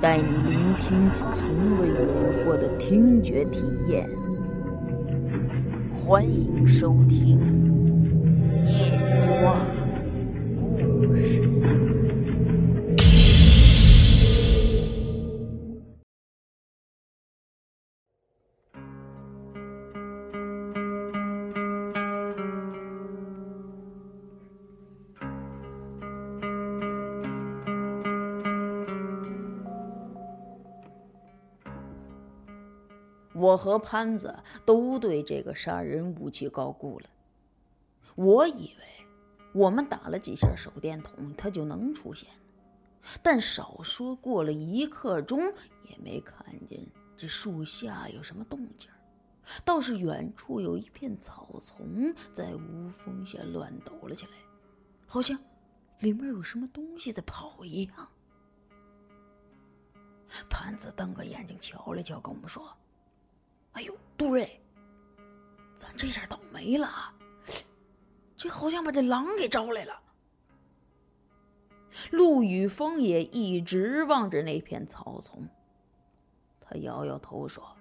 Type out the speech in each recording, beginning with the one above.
带你聆听从未有过的听觉体验。欢迎收听《我和潘子都对这个杀人武器高估了。我以为我们打了几下手电筒，它就能出现，但少说过了一刻钟，也没看见这树下有什么动静倒是远处有一片草丛在无风下乱抖了起来，好像里面有什么东西在跑一样。潘子瞪个眼睛瞧了瞧，跟我们说。哎呦，杜瑞，咱这下倒霉了，这好像把这狼给招来了。陆宇峰也一直望着那片草丛，他摇摇头说：“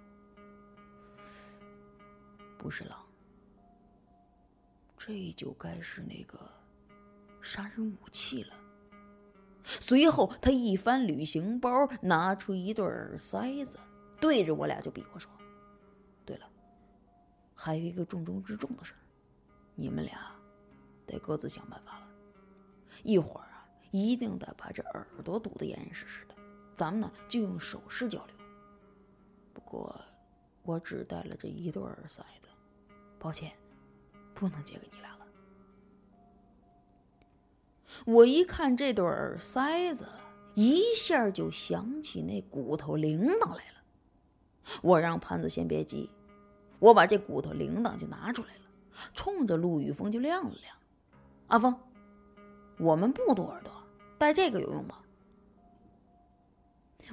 不是狼，这就该是那个杀人武器了。”随后，他一翻旅行包，拿出一对耳塞子，对着我俩就比划说。还有一个重中之重的事儿，你们俩得各自想办法了。一会儿啊，一定得把这耳朵堵得严严实实的。咱们呢就用手势交流。不过我只带了这一对耳塞子，抱歉，不能借给你俩了。我一看这对耳塞子，一下就想起那骨头铃铛来了。我让潘子先别急。我把这骨头铃铛就拿出来了，冲着陆宇峰就亮了亮。阿峰，我们不堵耳朵，戴这个有用吗？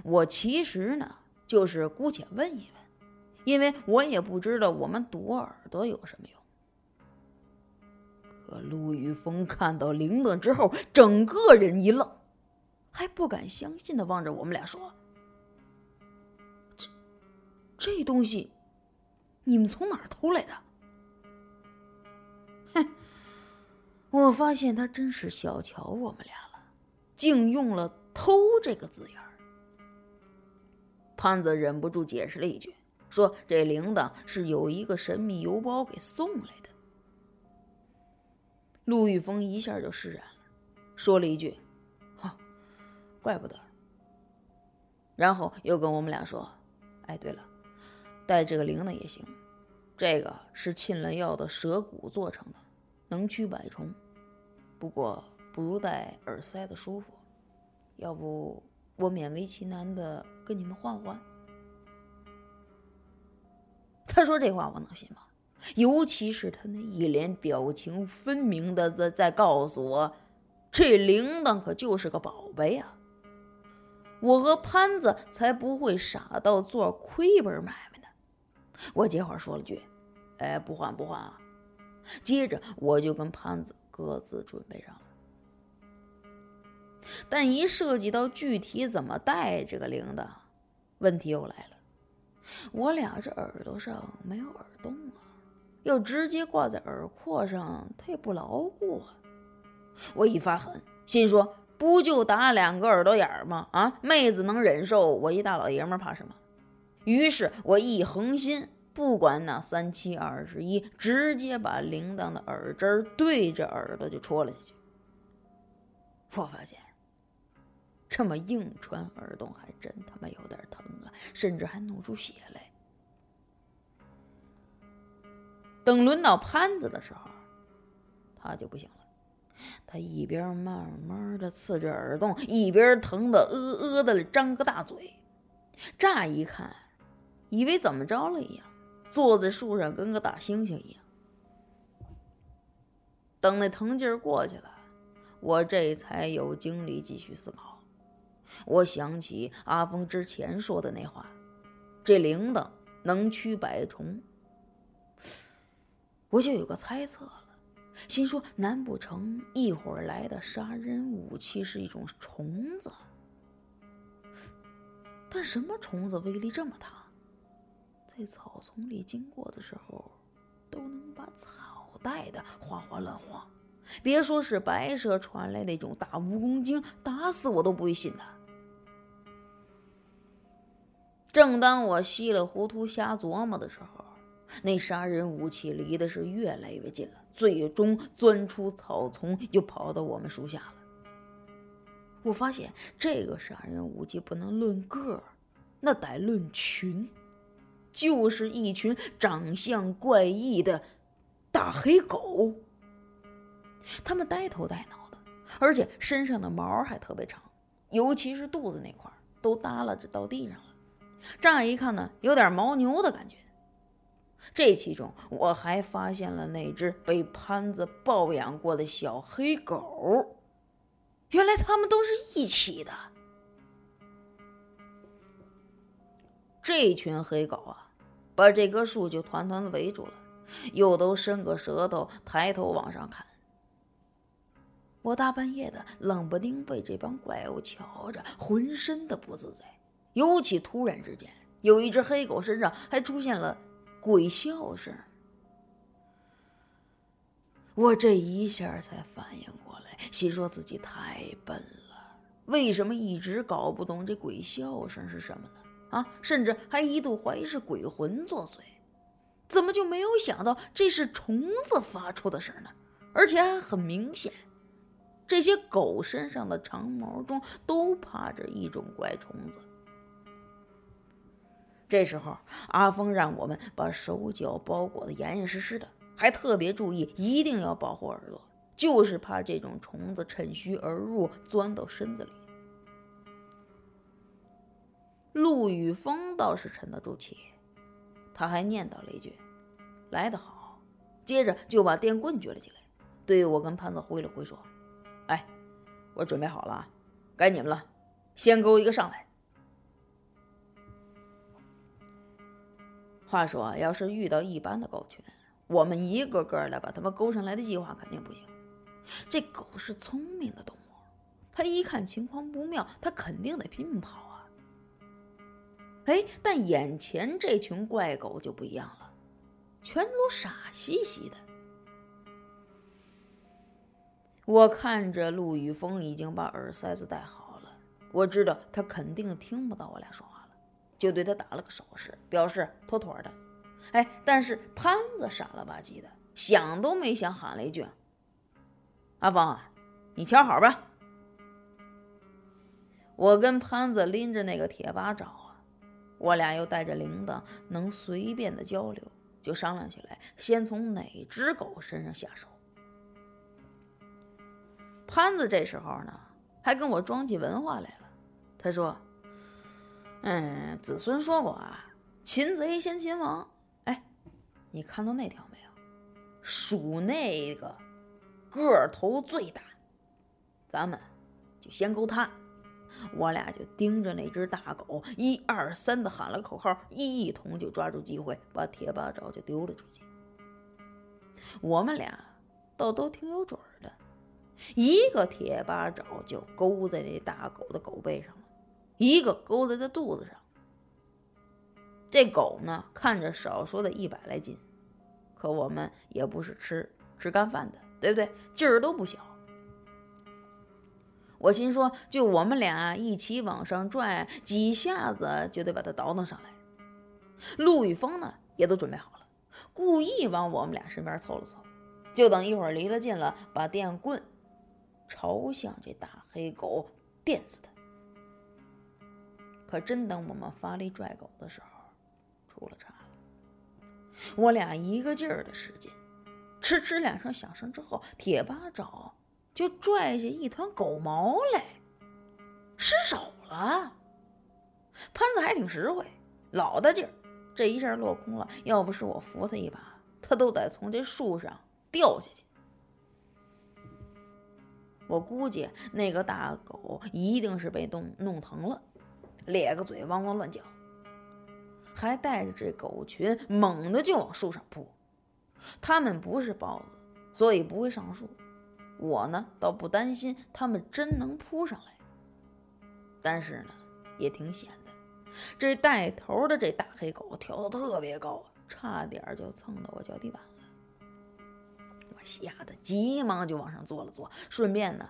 我其实呢，就是姑且问一问，因为我也不知道我们堵耳朵有什么用。可陆宇峰看到铃铛之后，整个人一愣，还不敢相信的望着我们俩说：“这，这东西。”你们从哪儿偷来的？哼！我发现他真是小瞧我们俩了，竟用了“偷”这个字眼儿。潘子忍不住解释了一句，说：“这铃铛是有一个神秘邮包给送来的。”陆玉峰一下就释然了，说了一句：“哈，怪不得。”然后又跟我们俩说：“哎，对了。”带这个铃铛也行，这个是沁了药的蛇骨做成的，能驱百虫。不过不如戴耳塞的舒服，要不我勉为其难的跟你们换换。他说这话我能信吗？尤其是他那一脸表情分明的在在告诉我，这铃铛可就是个宝贝啊！我和潘子才不会傻到做亏本买卖。我接话说了句：“哎，不换不换啊！”接着我就跟潘子各自准备上了。但一涉及到具体怎么戴这个铃铛，问题又来了。我俩这耳朵上没有耳洞啊，要直接挂在耳廓上，它也不牢固啊。我一发狠，心说：“不就打两个耳朵眼儿吗？啊，妹子能忍受，我一大老爷们儿怕什么？”于是我一横心，不管那三七二十一，直接把铃铛的耳针对着耳朵就戳了下去。我发现，这么硬穿耳洞还真他妈有点疼啊，甚至还弄出血来。等轮到潘子的时候，他就不行了。他一边慢慢的刺着耳洞，一边疼得呃呃的张个大嘴。乍一看，以为怎么着了一样，坐在树上跟个大猩猩一样。等那疼劲儿过去了，我这才有精力继续思考。我想起阿峰之前说的那话：“这铃铛能驱百虫。”我就有个猜测了，心说：难不成一会儿来的杀人武器是一种虫子？但什么虫子威力这么大，在草丛里经过的时候，都能把草带的哗哗乱晃？别说是白蛇传来那种大蜈蚣精，打死我都不会信的。正当我稀里糊涂瞎琢磨的时候，那杀人武器离的是越来越近了，最终钻出草丛，就跑到我们树下了。我发现这个杀人武器不能论个儿，那得论群，就是一群长相怪异的大黑狗。它们呆头呆脑的，而且身上的毛还特别长，尤其是肚子那块都耷拉着到地上了。乍一看呢，有点牦牛的感觉。这其中，我还发现了那只被潘子抱养过的小黑狗。原来他们都是一起的。这群黑狗啊，把这棵树就团团围住了，又都伸个舌头，抬头往上看。我大半夜的，冷不丁被这帮怪物瞧着，浑身的不自在。尤其突然之间，有一只黑狗身上还出现了鬼笑声。我这一下才反应过来，心说自己太笨了，为什么一直搞不懂这鬼笑声是什么呢？啊，甚至还一度怀疑是鬼魂作祟，怎么就没有想到这是虫子发出的声呢？而且还很明显，这些狗身上的长毛中都趴着一种怪虫子。这时候，阿峰让我们把手脚包裹得严严实实的。还特别注意，一定要保护耳朵，就是怕这种虫子趁虚而入，钻到身子里。陆宇峰倒是沉得住气，他还念叨了一句：“来得好。”接着就把电棍举了起来，对我跟潘子挥了挥，说：“哎，我准备好了，该你们了，先勾一个上来。”话说，要是遇到一般的狗群，我们一个个的把他们勾上来的计划肯定不行。这狗是聪明的动物，它一看情况不妙，它肯定得拼命跑啊。哎，但眼前这群怪狗就不一样了，全都傻兮兮的。我看着陆宇峰已经把耳塞子戴好了，我知道他肯定听不到我俩说话了，就对他打了个手势，表示妥妥的。哎，但是潘子傻了吧唧的，想都没想，喊了一句：“阿峰，你瞧好吧。”我跟潘子拎着那个铁巴掌，我俩又带着铃铛，能随便的交流，就商量起来，先从哪只狗身上下手。潘子这时候呢，还跟我装起文化来了，他说：“嗯，子孙说过啊，擒贼先擒王。”哎你看到那条没有？数那个个头最大，咱们就先勾它。我俩就盯着那只大狗，一二三的喊了口号，一同就抓住机会，把铁八爪就丢了出去。我们俩倒都挺有准儿的，一个铁八爪就勾在那大狗的狗背上了，一个勾在它肚子上。这狗呢，看着少说的一百来斤，可我们也不是吃吃干饭的，对不对？劲儿都不小。我心说，就我们俩一起往上拽，几下子就得把它倒腾上来。陆宇峰呢，也都准备好了，故意往我们俩身边凑了凑，就等一会儿离了近了，把电棍朝向这大黑狗电死它。可真等我们发力拽狗的时候，出了岔了，我俩一个劲儿的使劲，哧哧两声响声之后，铁八爪就拽下一团狗毛来，失手了。潘子还挺实惠，老大劲儿，这一下落空了。要不是我扶他一把，他都得从这树上掉下去。我估计那个大狗一定是被弄弄疼了，咧个嘴汪汪乱叫，还带着这狗群猛地就往树上扑。他们不是豹子，所以不会上树。我呢，倒不担心他们真能扑上来，但是呢，也挺险的。这带头的这大黑狗跳得特别高，差点就蹭到我脚底板了，我。吓得急忙就往上坐了坐，顺便呢，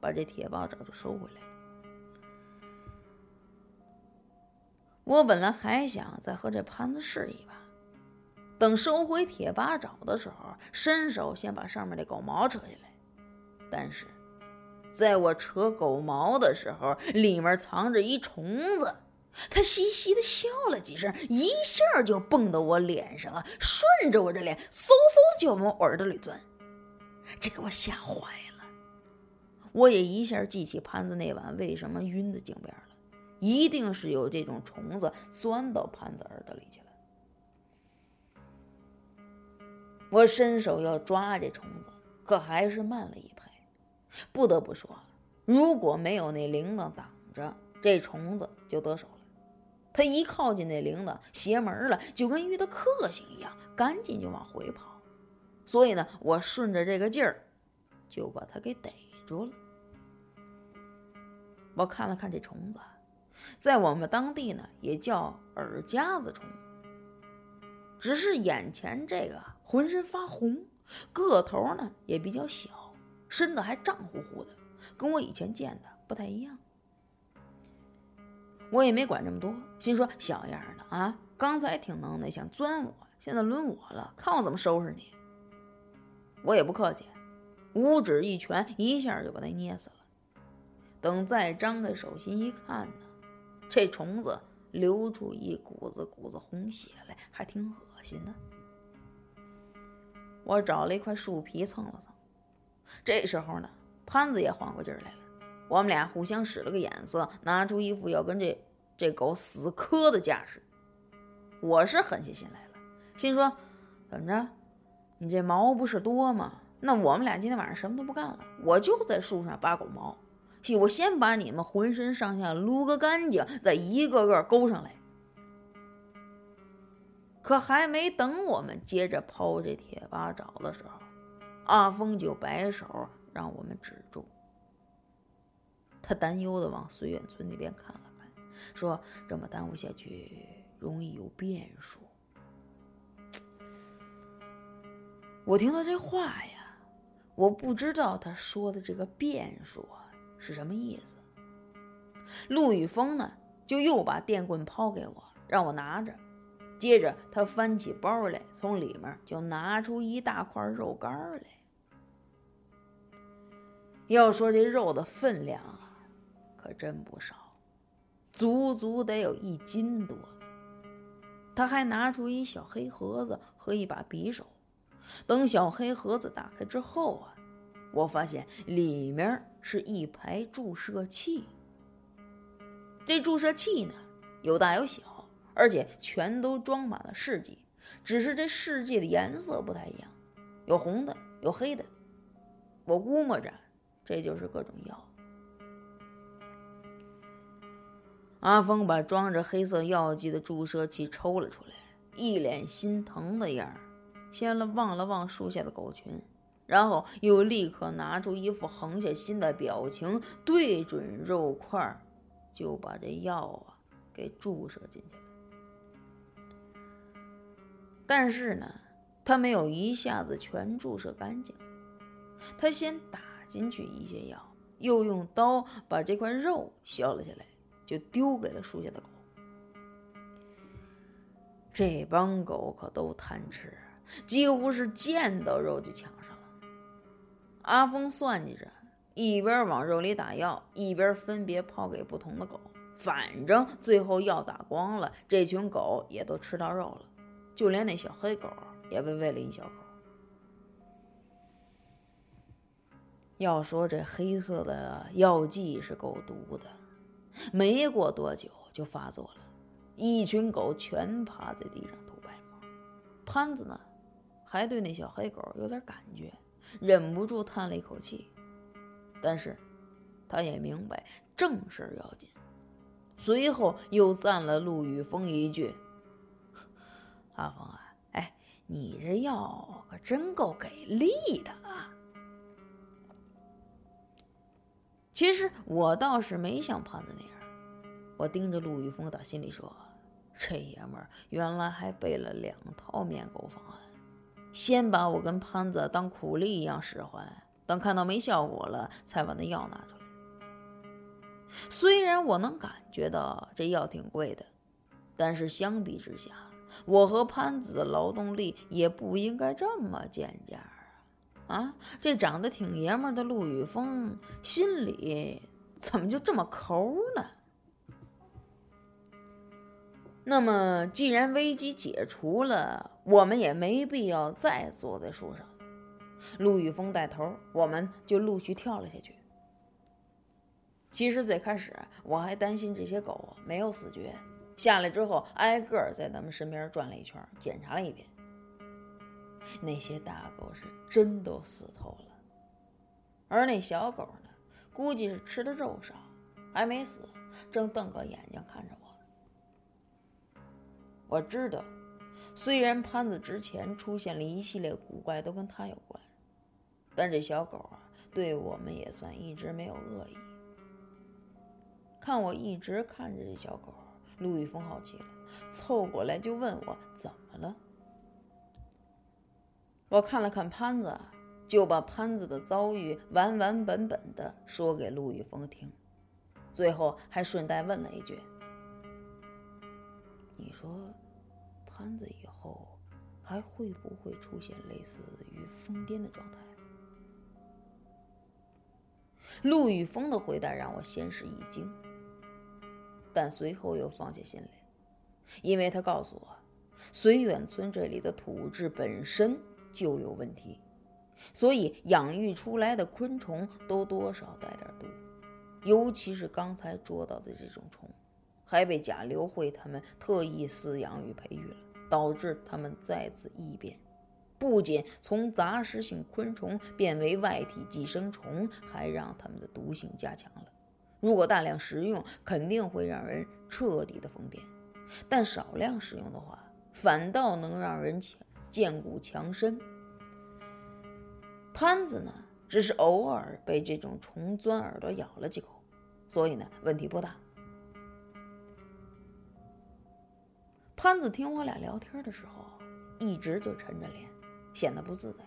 把这铁八爪就收回来。我本来还想再和这潘子试一把，等收回铁八爪的时候，伸手先把上面的狗毛扯下来。但是，在我扯狗毛的时候，里面藏着一虫子，它嘻嘻的笑了几声，一下就蹦到我脸上了，顺着我这脸嗖嗖就往我耳朵里钻。这给我吓坏了，我也一下记起潘子那晚为什么晕在井边了，一定是有这种虫子钻到潘子耳朵里去了。我伸手要抓这虫子，可还是慢了一步。不得不说，如果没有那铃铛挡着，这虫子就得手了。他一靠近那铃铛，邪门了，就跟遇到克星一样，赶紧就往回跑。所以呢，我顺着这个劲儿，就把它给逮住了。我看了看这虫子，在我们当地呢也叫耳夹子虫，只是眼前这个浑身发红，个头呢也比较小，身子还胀乎乎的，跟我以前见的不太一样。我也没管这么多，心说小样的啊，刚才挺能耐，想钻我，现在轮我了，看我怎么收拾你。我也不客气，五指一拳，一下就把他捏死了。等再张开手心一看呢，这虫子流出一股子股子红血来，还挺恶心的。我找了一块树皮蹭了蹭。这时候呢，潘子也缓过劲儿来了。我们俩互相使了个眼色，拿出一副要跟这这狗死磕的架势。我是狠下心来了，心说怎么着？你这毛不是多吗？那我们俩今天晚上什么都不干了，我就在树上扒狗毛。我先把你们浑身上下撸个干净，再一个个勾上来。可还没等我们接着抛这铁八爪的时候，阿峰就摆手让我们止住。他担忧的往绥远村那边看了看，说：“这么耽误下去，容易有变数。”我听到这话呀，我不知道他说的这个变数啊是什么意思。陆宇峰呢，就又把电棍抛给我，让我拿着。接着他翻起包来，从里面就拿出一大块肉干来。要说这肉的分量啊，可真不少，足足得有一斤多。他还拿出一小黑盒子和一把匕首。等小黑盒子打开之后啊，我发现里面是一排注射器。这注射器呢，有大有小，而且全都装满了试剂，只是这试剂的颜色不太一样，有红的，有黑的。我估摸着这就是各种药。阿峰把装着黑色药剂的注射器抽了出来，一脸心疼的样儿。先了望了望树下的狗群，然后又立刻拿出一副横下心的表情，对准肉块，就把这药啊给注射进去了。但是呢，他没有一下子全注射干净，他先打进去一些药，又用刀把这块肉削了下来，就丢给了树下的狗。这帮狗可都贪吃。几乎是见到肉就抢上了。阿峰算计着，一边往肉里打药，一边分别抛给不同的狗。反正最后药打光了，这群狗也都吃到肉了，就连那小黑狗也被喂了一小口。要说这黑色的药剂是够毒的，没过多久就发作了，一群狗全趴在地上吐白沫。潘子呢，还对那小黑狗有点感觉，忍不住叹了一口气。但是，他也明白正事要紧，随后又赞了陆宇峰一句：“阿峰啊，哎，你这药可真够给力的啊！”其实我倒是没像潘子那样，我盯着陆玉峰打心里说：“这爷们儿原来还备了两套面狗方案，先把我跟潘子当苦力一样使唤。”等看到没效果了，才把那药拿出来。虽然我能感觉到这药挺贵的，但是相比之下，我和潘子的劳动力也不应该这么贱价啊！这长得挺爷们的陆宇峰心里怎么就这么抠呢？那么，既然危机解除了，我们也没必要再坐在树上。陆宇峰带头，我们就陆续跳了下去。其实最开始我还担心这些狗没有死绝，下来之后挨个在咱们身边转了一圈，检查了一遍。那些大狗是真都死透了，而那小狗呢，估计是吃的肉少，还没死，正瞪个眼睛看着我。我知道，虽然潘子之前出现了一系列古怪，都跟他有关。但这小狗啊，对我们也算一直没有恶意。看我一直看着这小狗，陆玉峰好奇了，凑过来就问我怎么了。我看了看潘子，就把潘子的遭遇完完本本的说给陆玉峰听，最后还顺带问了一句：“你说，潘子以后还会不会出现类似于疯癫的状态？”陆宇峰的回答让我先是一惊，但随后又放下心来，因为他告诉我，绥远村这里的土质本身就有问题，所以养育出来的昆虫都多少带点毒，尤其是刚才捉到的这种虫，还被贾刘慧他们特意饲养与培育了，导致他们再次异变。不仅从杂食性昆虫变为外体寄生虫，还让它们的毒性加强了。如果大量食用，肯定会让人彻底的疯癫；但少量使用的话，反倒能让人强健骨强身。潘子呢，只是偶尔被这种虫钻耳朵咬了几口，所以呢，问题不大。潘子听我俩聊天的时候，一直就沉着脸。显得不自在，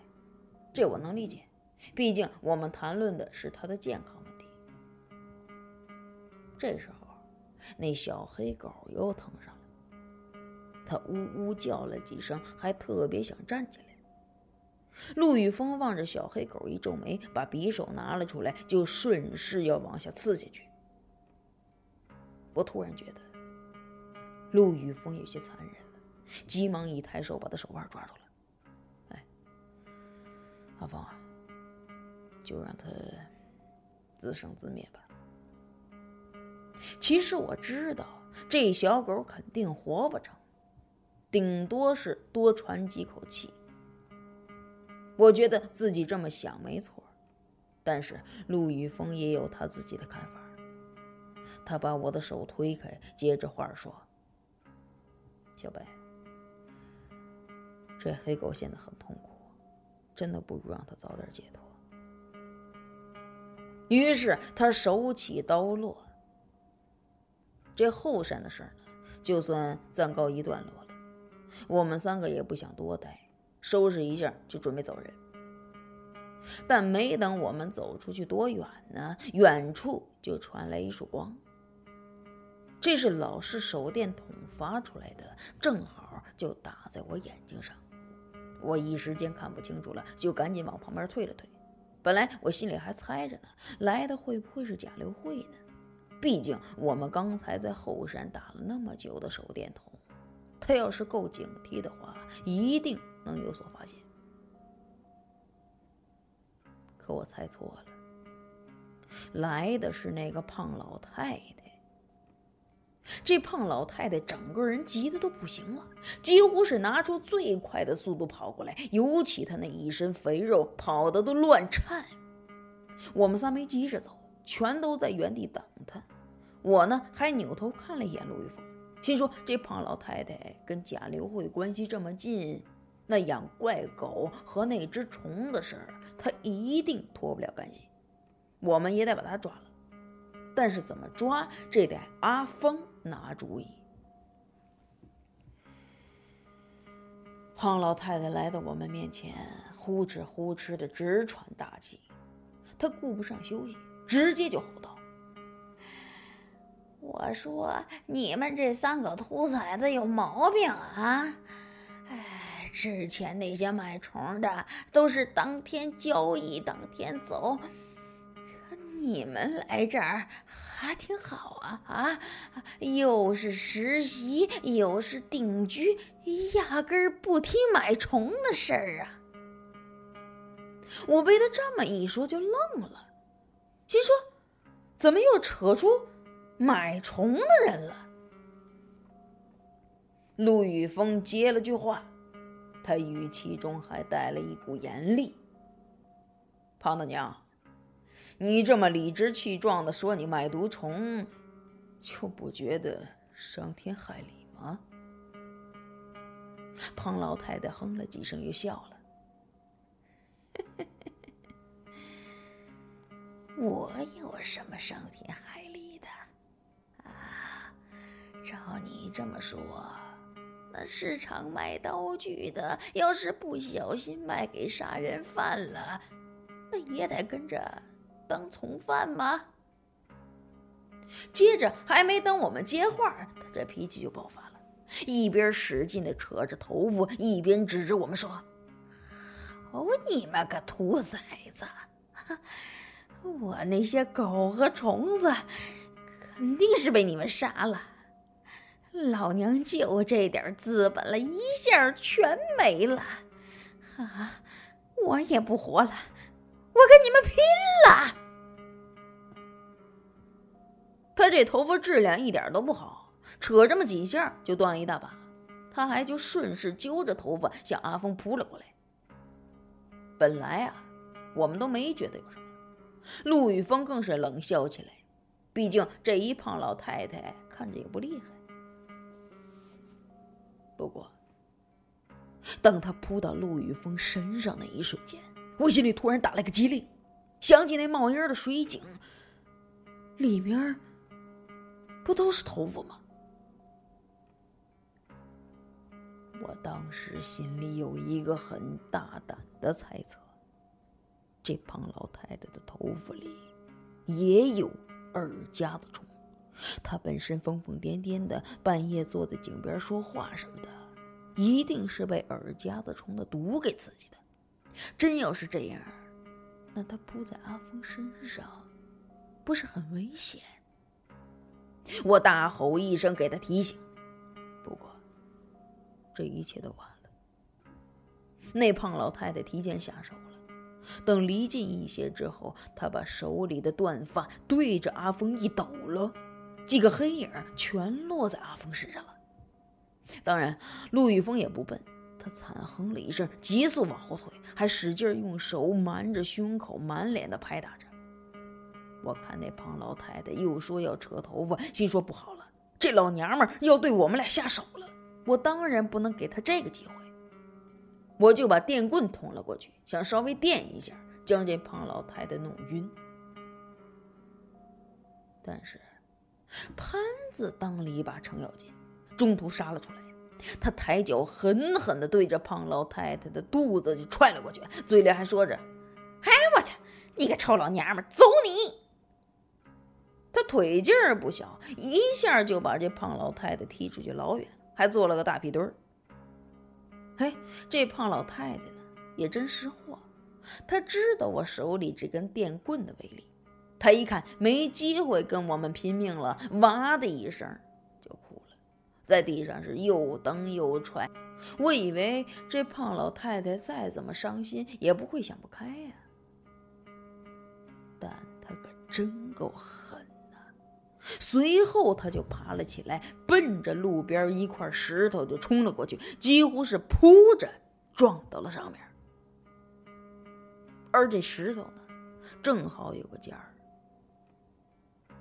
这我能理解，毕竟我们谈论的是他的健康问题。这时候，那小黑狗又腾上，它呜呜叫了几声，还特别想站起来。陆宇峰望着小黑狗，一皱眉，把匕首拿了出来，就顺势要往下刺下去。我突然觉得，陆宇峰有些残忍了，急忙一抬手，把他手腕抓住了。哎阿峰啊，就让他自生自灭吧。其实我知道这小狗肯定活不成，顶多是多喘几口气。我觉得自己这么想没错，但是陆宇峰也有他自己的看法。他把我的手推开，接着话说：“小白，这黑狗现在很痛苦。”真的不如让他早点解脱。于是他手起刀落，这后山的事呢，就算暂告一段落。我们三个也不想多待，收拾一下就准备走人。但没等我们走出去多远呢，远处就传来一束光。这是老式手电筒发出来的，正好就打在我眼睛上。我一时间看不清楚了，就赶紧往旁边退了退。本来我心里还猜着呢，来的会不会是贾刘慧呢？毕竟我们刚才在后山打了那么久的手电筒，他要是够警惕的话，一定能有所发现。可我猜错了，来的是那个胖老太太。这胖老太太整个人急得都不行了，几乎是拿出最快的速度跑过来，尤其她那一身肥肉跑得都乱颤。我们仨没急着走，全都在原地等她。我呢，还扭头看了一眼陆玉峰，心说这胖老太太跟贾刘慧关系这么近，那养怪狗和那只虫的事儿，她一定脱不了干系。我们也得把她抓了。但是怎么抓，这得阿峰拿主意。胖老太太来到我们面前，呼哧呼哧的直喘大气。她顾不上休息，直接就吼道：“我说你们这三个兔崽子有毛病啊！哎，之前那些买虫的都是当天交易当天走。”可你们来这儿还挺好啊啊！又是实习，又是定居，压根儿不提买虫的事儿啊！我被他这么一说就愣了，心说怎么又扯出买虫的人了？陆宇峰接了句话，他语气中还带了一股严厉：“胖大娘。”你这么理直气壮的说你卖毒虫，就不觉得伤天害理吗？胖老太太哼了几声，又笑了。我有什么伤天害？照你这么说，那市场卖刀具的，要是不小心卖给杀人犯了，那也得跟着。当从犯吗？接着还没等我们接话，他这脾气就爆发了，一边使劲的扯着头发，一边指着我们说：“好你们个兔崽子！我那些狗和虫子肯定是被你们杀了，老娘就这点资本了，一下全没了啊！我也不活了，我跟你们拼了！”他这头发质量一点都不好，扯这么几下就断了一大把。他还就顺势揪着头发向阿峰扑了过来。本来啊，我们都没觉得有什么，陆宇峰更是冷笑起来。毕竟这一胖老太太看着也不厉害。不过，当他扑到陆宇峰身上那一瞬间，我心里突然打了个激灵，想起那冒烟的水井里面。不都是头发吗？我当时心里有一个很大胆的猜测：这胖老太太的头发里也有耳夹子虫。她本身疯疯癫癫的，半夜坐在井边说话什么的，一定是被耳夹子虫的毒给刺激的。真要是这样，那她扑在阿峰身上，不是很危险？我大吼一声，给他提醒。不过，这一切都晚了。那胖老太太提前下手了。等离近一些之后，她把手里的断发对着阿峰一抖了，几个黑影全落在阿峰身上了。当然，陆玉峰也不笨，他惨哼了一声，急速往后退，还使劲用手瞒着胸口，满脸的拍打着。我看那胖老太太又说要扯头发，心说不好了，这老娘们要对我们俩下手了。我当然不能给她这个机会，我就把电棍捅了过去，想稍微电一下，将这胖老太太弄晕。但是潘子当了一把程咬金，中途杀了出来。他抬脚狠狠地对着胖老太太的肚子就踹了过去，嘴里还说着：“哎，我去，你个臭老娘们，走你！”他腿劲儿不小，一下就把这胖老太太踢出去老远，还做了个大屁墩儿。嘿，这胖老太太呢，也真识货，她知道我手里这根电棍的威力。他一看没机会跟我们拼命了，哇的一声就哭了，在地上是又蹬又踹。我以为这胖老太太再怎么伤心，也不会想不开呀，但她可真够狠呐。随后他就爬了起来，奔着路边一块石头就冲了过去，几乎是扑着撞到了上面。而这石头呢，正好有个尖儿。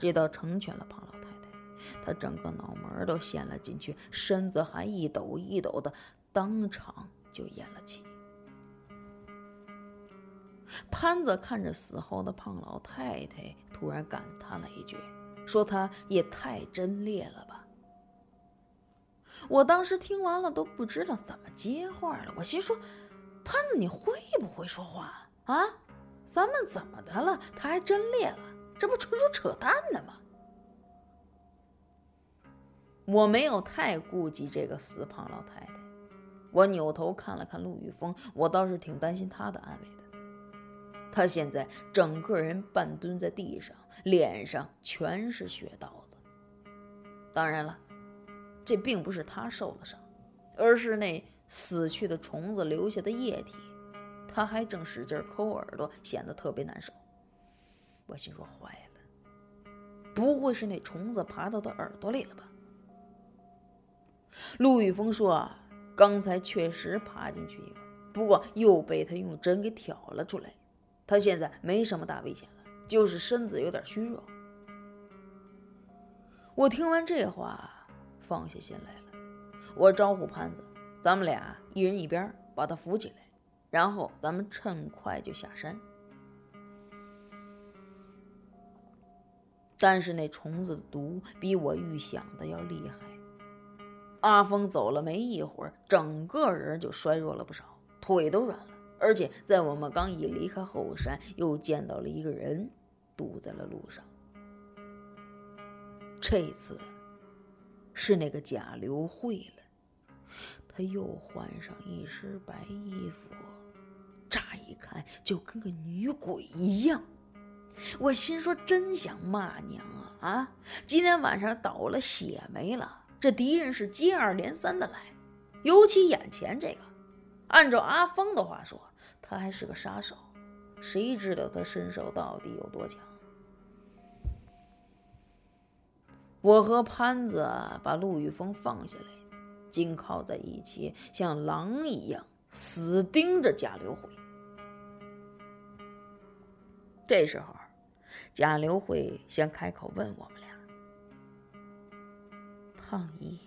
这倒成全了胖老太太，她整个脑门都陷了进去，身子还一抖一抖的，当场就咽了气。潘子看着死后的胖老太太，突然感叹了一句，说：“她也太真烈了吧！”我当时听完了都不知道怎么接话了。我心说：“潘子，你会不会说话啊？咱们怎么的了？他还真烈了？这不纯属扯淡呢吗？”我没有太顾及这个死胖老太太，我扭头看了看陆玉峰，我倒是挺担心他的安危的。他现在整个人半蹲在地上，脸上全是血道子。当然了，这并不是他受了伤，而是那死去的虫子留下的液体。他还正使劲抠耳朵，显得特别难受。我心说：坏了，不会是那虫子爬到他耳朵里了吧？陆宇峰说：“刚才确实爬进去一个，不过又被他用针给挑了出来。”他现在没什么大危险了，就是身子有点虚弱。我听完这话，放下心来了。我招呼潘子，咱们俩一人一边把他扶起来，然后咱们趁快就下山。但是那虫子的毒比我预想的要厉害。阿峰走了没一会儿，整个人就衰弱了不少，腿都软了。而且在我们刚一离开后山，又见到了一个人，堵在了路上。这次是那个贾刘慧了，他又换上一身白衣服，乍一看就跟个女鬼一样。我心说，真想骂娘啊！啊，今天晚上倒了血霉了，这敌人是接二连三的来，尤其眼前这个，按照阿峰的话说。他还是个杀手，谁知道他身手到底有多强？我和潘子把陆玉峰放下来，紧靠在一起，像狼一样死盯着贾刘辉。这时候，贾刘慧先开口问我们俩：“胖姨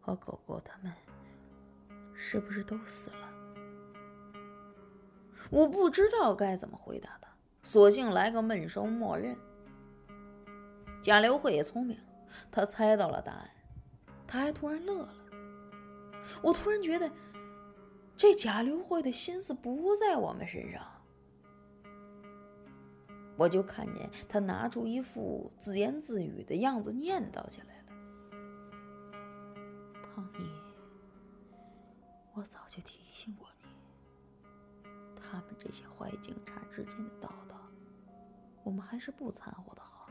和狗狗他们是不是都死了？”我不知道该怎么回答他，索性来个闷声默认。贾刘慧也聪明，他猜到了答案，他还突然乐了。我突然觉得，这贾刘慧的心思不在我们身上。我就看见他拿出一副自言自语的样子，念叨起来了：“胖姨，我早就提醒过你。”他们这些坏警察之间的叨叨，我们还是不掺和的好。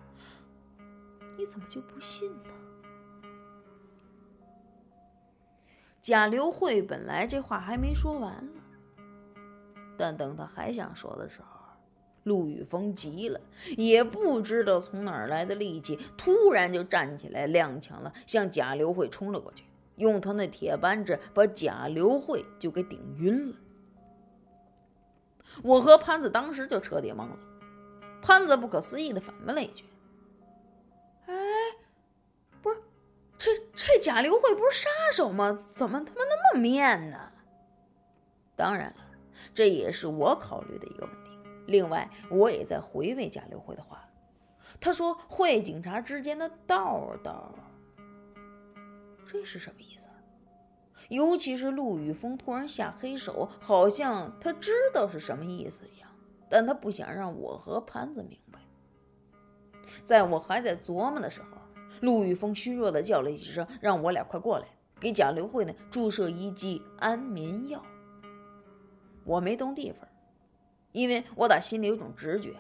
你怎么就不信呢？贾刘慧本来这话还没说完呢，但等他还想说的时候，陆宇峰急了，也不知道从哪儿来的力气，突然就站起来踉跄了，向贾刘慧冲了过去，用他那铁扳指把贾刘慧就给顶晕了。我和潘子当时就彻底懵了，潘子不可思议的反问了一句：“哎，不是，这这贾刘慧不是杀手吗？怎么他妈那么面呢？”当然了，这也是我考虑的一个问题。另外，我也在回味贾刘慧的话，他说坏警察之间的道道，这是什么意思？尤其是陆宇峰突然下黑手，好像他知道是什么意思一样，但他不想让我和潘子明白。在我还在琢磨的时候，陆宇峰虚弱的叫了几声，让我俩快过来，给贾刘慧呢注射一剂安眠药。我没动地方，因为我打心里有种直觉，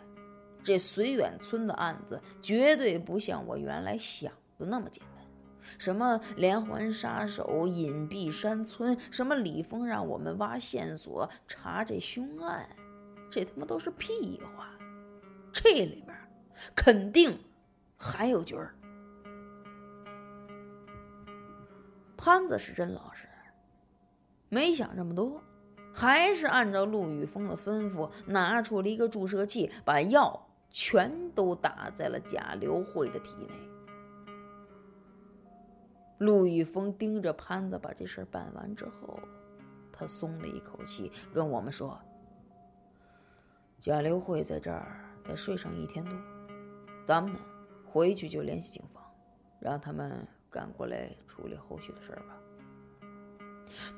这绥远村的案子绝对不像我原来想的那么简单。什么连环杀手、隐蔽山村，什么李峰让我们挖线索查这凶案，这他妈都是屁话。这里面肯定还有局儿。潘子是真老实，没想这么多，还是按照陆宇峰的吩咐，拿出了一个注射器，把药全都打在了贾刘慧的体内。陆宇峰盯着潘子把这事儿办完之后，他松了一口气，跟我们说：“贾刘慧在这儿得睡上一天多，咱们呢回去就联系警方，让他们赶过来处理后续的事儿吧。”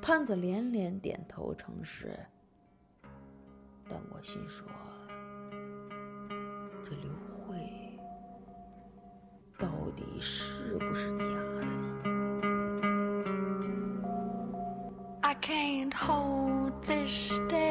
潘子连连点头称是，但我心说：这刘慧到底是不是假的呢？I can't hold this day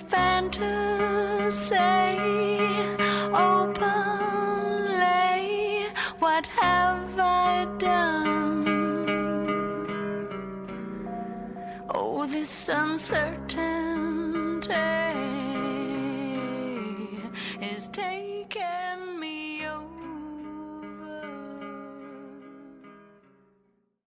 expanded.